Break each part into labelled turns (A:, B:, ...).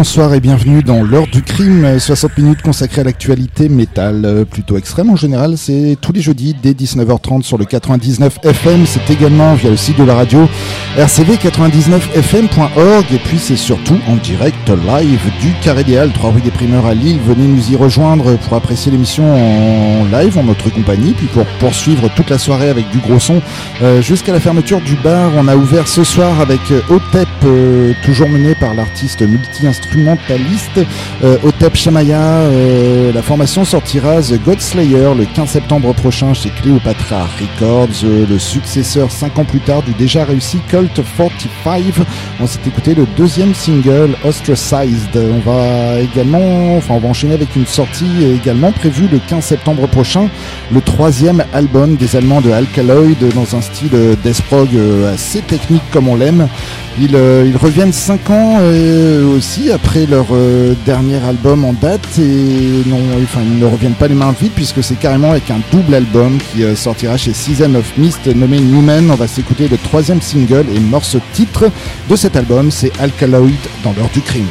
A: Bonsoir et bienvenue dans l'heure du crime, 60 minutes consacrées à l'actualité métal, euh, plutôt extrême en général. C'est tous les jeudis dès 19h30 sur le 99 FM. C'est également via le site de la radio rcv99fm.org et puis c'est surtout en direct live du Carré des Halles, 3 rue des Primeurs à Lille. Venez nous y rejoindre pour apprécier l'émission en live en notre compagnie, puis pour poursuivre toute la soirée avec du gros son euh, jusqu'à la fermeture du bar. On a ouvert ce soir avec euh, Otep, toujours mené par l'artiste multi-instrumentaliste instrumentaliste euh, Otep Shamaya. Euh, la formation sortira The Godslayer le 15 septembre prochain chez Cleopatra Records, euh, le successeur 5 ans plus tard du déjà réussi Cult 45. On s'est écouté le deuxième single Ostracized. On va également, enfin on va enchaîner avec une sortie également prévue le 15 septembre prochain, le troisième album des Allemands de Alkaloid dans un style death prog assez technique comme on l'aime. Ils, ils, reviennent 5 ans aussi après leur euh, dernier album en date et non, ils ne reviennent pas les mains vides puisque c'est carrément avec un double album qui euh, sortira chez Season of Mist nommé Newman. On va s'écouter le troisième single et morceau titre de cet album, c'est Alkaloid dans l'heure du crime.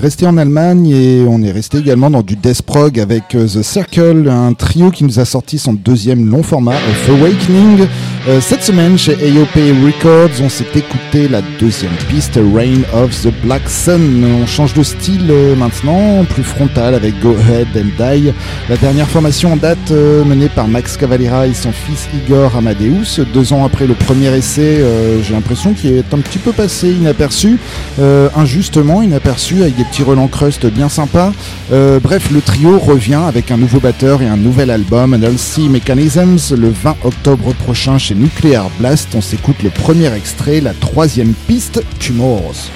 A: Est resté en Allemagne et on est resté également dans du death prog avec euh, The Circle, un trio qui nous a sorti son deuxième long format, Of Awakening. Euh, cette semaine chez AOP Records, on s'est écouté la deuxième piste, Reign of the Black Sun. On change de style euh, maintenant, plus frontal avec Go Ahead and Die. La dernière formation en date menée par Max Cavalera et son fils Igor Amadeus. Deux ans après le premier essai, j'ai l'impression qu'il est un petit peu passé inaperçu, injustement inaperçu avec des petits relents crust bien sympas. Euh, bref, le trio revient avec un nouveau batteur et un nouvel album, LC Mechanisms, le 20 octobre prochain chez Nuclear Blast. On s'écoute le premier extrait, la troisième piste, Tumors.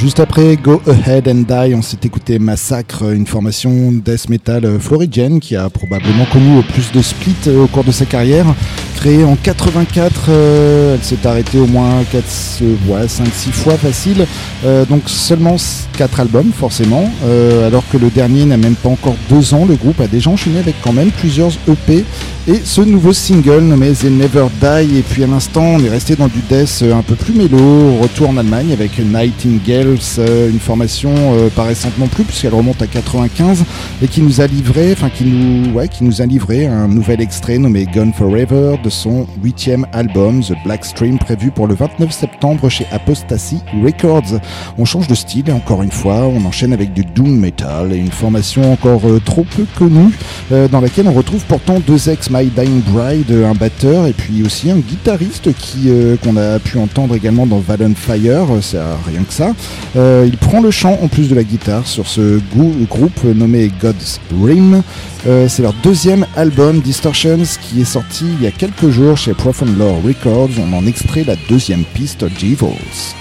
A: Juste après Go Ahead and Die, on s'est écouté Massacre, une formation death metal floridienne qui a probablement connu plus de splits au cours de sa carrière. Créée en 84, euh, elle s'est arrêtée au moins 4, 5, 6 fois facile. Euh, donc seulement 4 albums forcément. Euh, alors que le dernier n'a même pas encore 2 ans, le groupe a déjà enchaîné avec quand même plusieurs EP et ce nouveau single nommé The Never Die. Et puis à l'instant, on est resté dans du death un peu plus mélo. Retour en Allemagne avec Nightingales, euh, une formation euh, pas récente non plus, puisqu'elle remonte à 95 et qui nous a livré, enfin qui nous, ouais, qui nous a livré un nouvel extrait nommé Gone Forever de son huitième album The Black Stream, prévu pour le 29 septembre chez Apostasy Records. On change de style et encore une fois, on enchaîne avec du doom metal et une formation encore euh, trop peu connue, dans laquelle on retrouve pourtant deux ex My Dying Bride, un batteur et puis aussi un guitariste qui euh, qu'on a pu entendre également dans Valen Fire, c'est rien que ça. Euh, il prend le chant en plus de la guitare sur ce groupe nommé God's Rim. Euh, c'est leur deuxième album Distortions qui est sorti il y a quelques jours chez Profound Lore Records. On en extrait la deuxième piste Devils.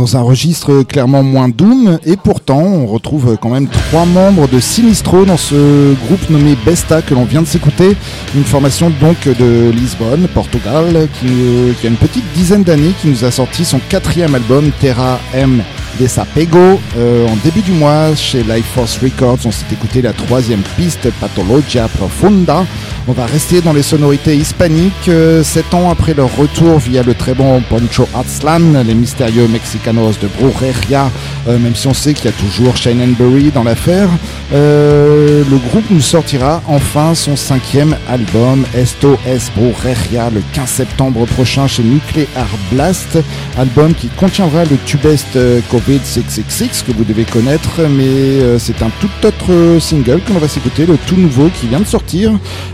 A: Dans un registre clairement moins doom. Et pourtant, on retrouve quand même trois membres de Sinistro dans ce groupe nommé Besta que l'on vient de s'écouter. Une formation donc de Lisbonne, Portugal, qui, qui a une petite dizaine d'années, qui nous a sorti son quatrième album, Terra M. Desapego. Euh, en début du mois, chez Life Force Records, on s'est écouté la troisième piste, Pathologia Profunda. On va rester dans les sonorités hispaniques. Euh, sept ans après leur retour via le très bon Poncho Arzlan, les mystérieux De Brujeria, euh, même si on sait qu'il y a toujours Shane Berry dans l'affaire, euh, le groupe nous sortira enfin son cinquième album, Esto es Brujeria, le 15 septembre prochain chez Nuclear Blast, album qui contiendra le tubeste COVID-666 que vous devez connaître, mais c'est un tout autre single que l'on va s'écouter, le tout nouveau qui vient de sortir.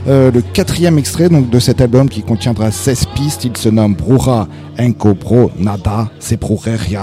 A: Euh, le quatrième extrait donc, de cet album qui contiendra 16 pistes. Il se nomme Brura Enco Pro Nada, c'est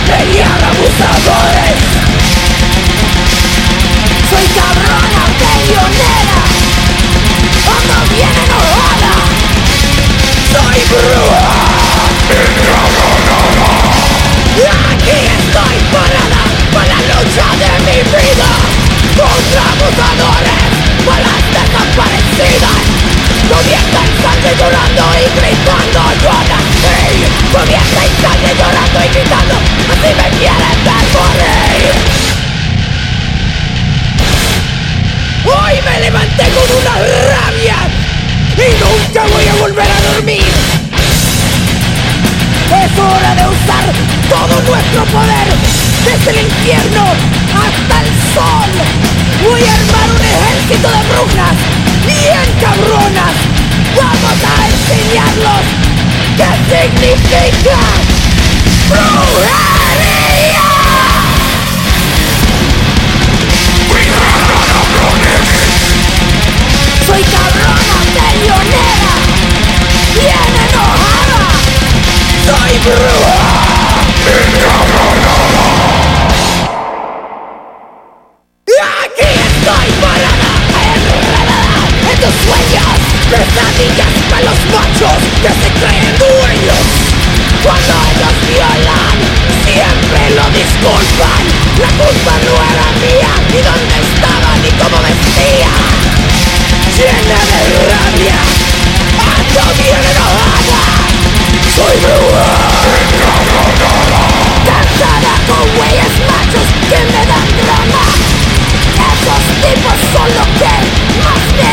B: para
C: abusadores. Soy cabrona peleonera. Ando bien enojada Soy bruja. Aquí estoy parada para la lucha de mi vida. Contra abusadores, balas desaparecidas Cubierta en sangre llorando y gritando Yo nací Cubierta en sangre llorando y gritando Así me quieren ver morir Hoy me levanté con una rabia Y nunca voy a volver a dormir es hora de usar todo nuestro poder Desde el infierno hasta el sol Voy a armar un ejército de brujas Bien cabronas Vamos a enseñarlos ¿Qué significa brujería? Soy cabrona peleonera Bien enojada. Soy bruja. Aquí estoy Pesadillas para los machos que se creen dueños. Cuando ellos violan, siempre lo disculpan. La culpa no era mía, ni dónde estaba, ni cómo vestía. Llena de rabia, ando bien enojada. Soy bruja. Cansada con güeyes machos que me dan drama. Esos tipos son lo que más me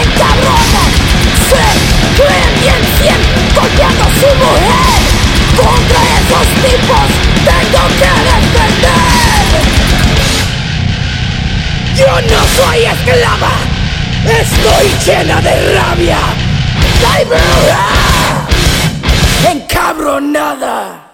C: golpeando su mujer. Contra esos tipos tengo que defender. Yo no soy esclava. Estoy llena de rabia. Encabronada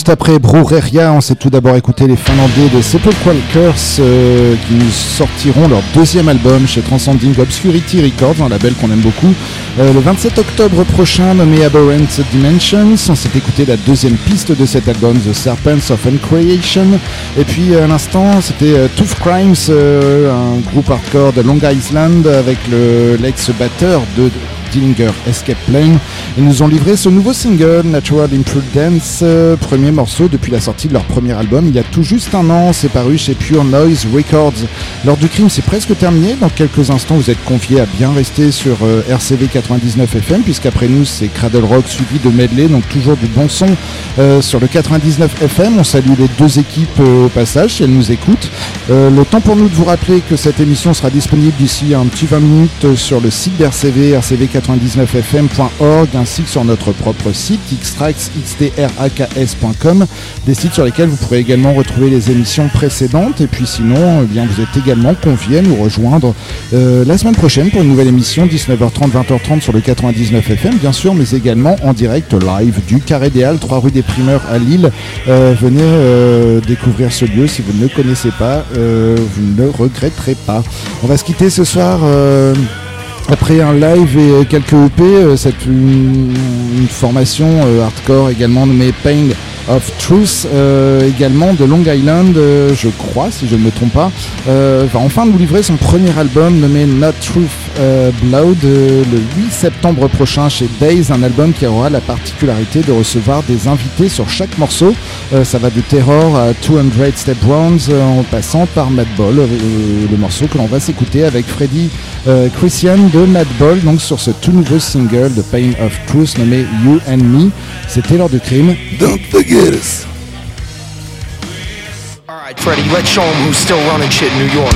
A: juste après Brureria, on s'est tout d'abord écouté les Finlandais de Sepulchral Curse euh, qui sortiront leur deuxième album chez Transcending Obscurity Records, un label qu'on aime beaucoup, euh, le 27 octobre prochain nommé Aberrant Dimensions. On s'est écouté la deuxième piste de cet album, The Serpents of Uncreation. Et puis à l'instant, c'était euh, Tooth Crimes, un groupe hardcore de Long Island avec l'ex-batteur de Dillinger Escape Plane. Ils nous ont livré ce nouveau single, Natural Imprudence, euh, premier morceau depuis la sortie de leur premier album il y a tout juste un an. C'est paru chez Pure Noise Records. L'heure du crime, c'est presque terminé. Dans quelques instants, vous êtes confiés à bien rester sur euh, RCV 99 FM, puisqu'après nous, c'est Cradle Rock suivi de medley, donc toujours du bon son euh, sur le 99 FM. On salue les deux équipes au passage si elles nous écoutent. le temps pour nous de vous rappeler que cette émission sera disponible d'ici un petit 20 minutes sur le site d'RCV, RCV 99 99fm.org ainsi que sur notre propre site xtrax.com des sites sur lesquels vous pourrez également retrouver les émissions précédentes. Et puis sinon eh bien, vous êtes également conviés à nous rejoindre euh, la semaine prochaine pour une nouvelle émission 19h30 20h30 sur le 99fm bien sûr mais également en direct live du Carré des Halles 3 rue des Primeurs à Lille. Euh, venez euh, découvrir ce lieu si vous ne connaissez pas vous ne regretterez pas. On va se quitter ce soir après un live et quelques EP, euh, c'est une, formation euh, hardcore également nommée Pain of Truth, euh, également de Long Island, je crois, si je ne me trompe pas, va enfin nous livrer son premier album nommé Not Truth Blood le 8 septembre prochain chez Days, un album qui aura la particularité de recevoir des invités sur chaque morceau. ça va de Terror à 200 Step Rounds en passant par Madball, le morceau que l'on va s'écouter avec Freddy Christian de Madball, donc sur ce tout nouveau single de Pain of Truth nommé You and Me. C'était l'heure du crime.
B: Don't forget us.
D: Alright, Freddy, let's show him who's still running shit in New York.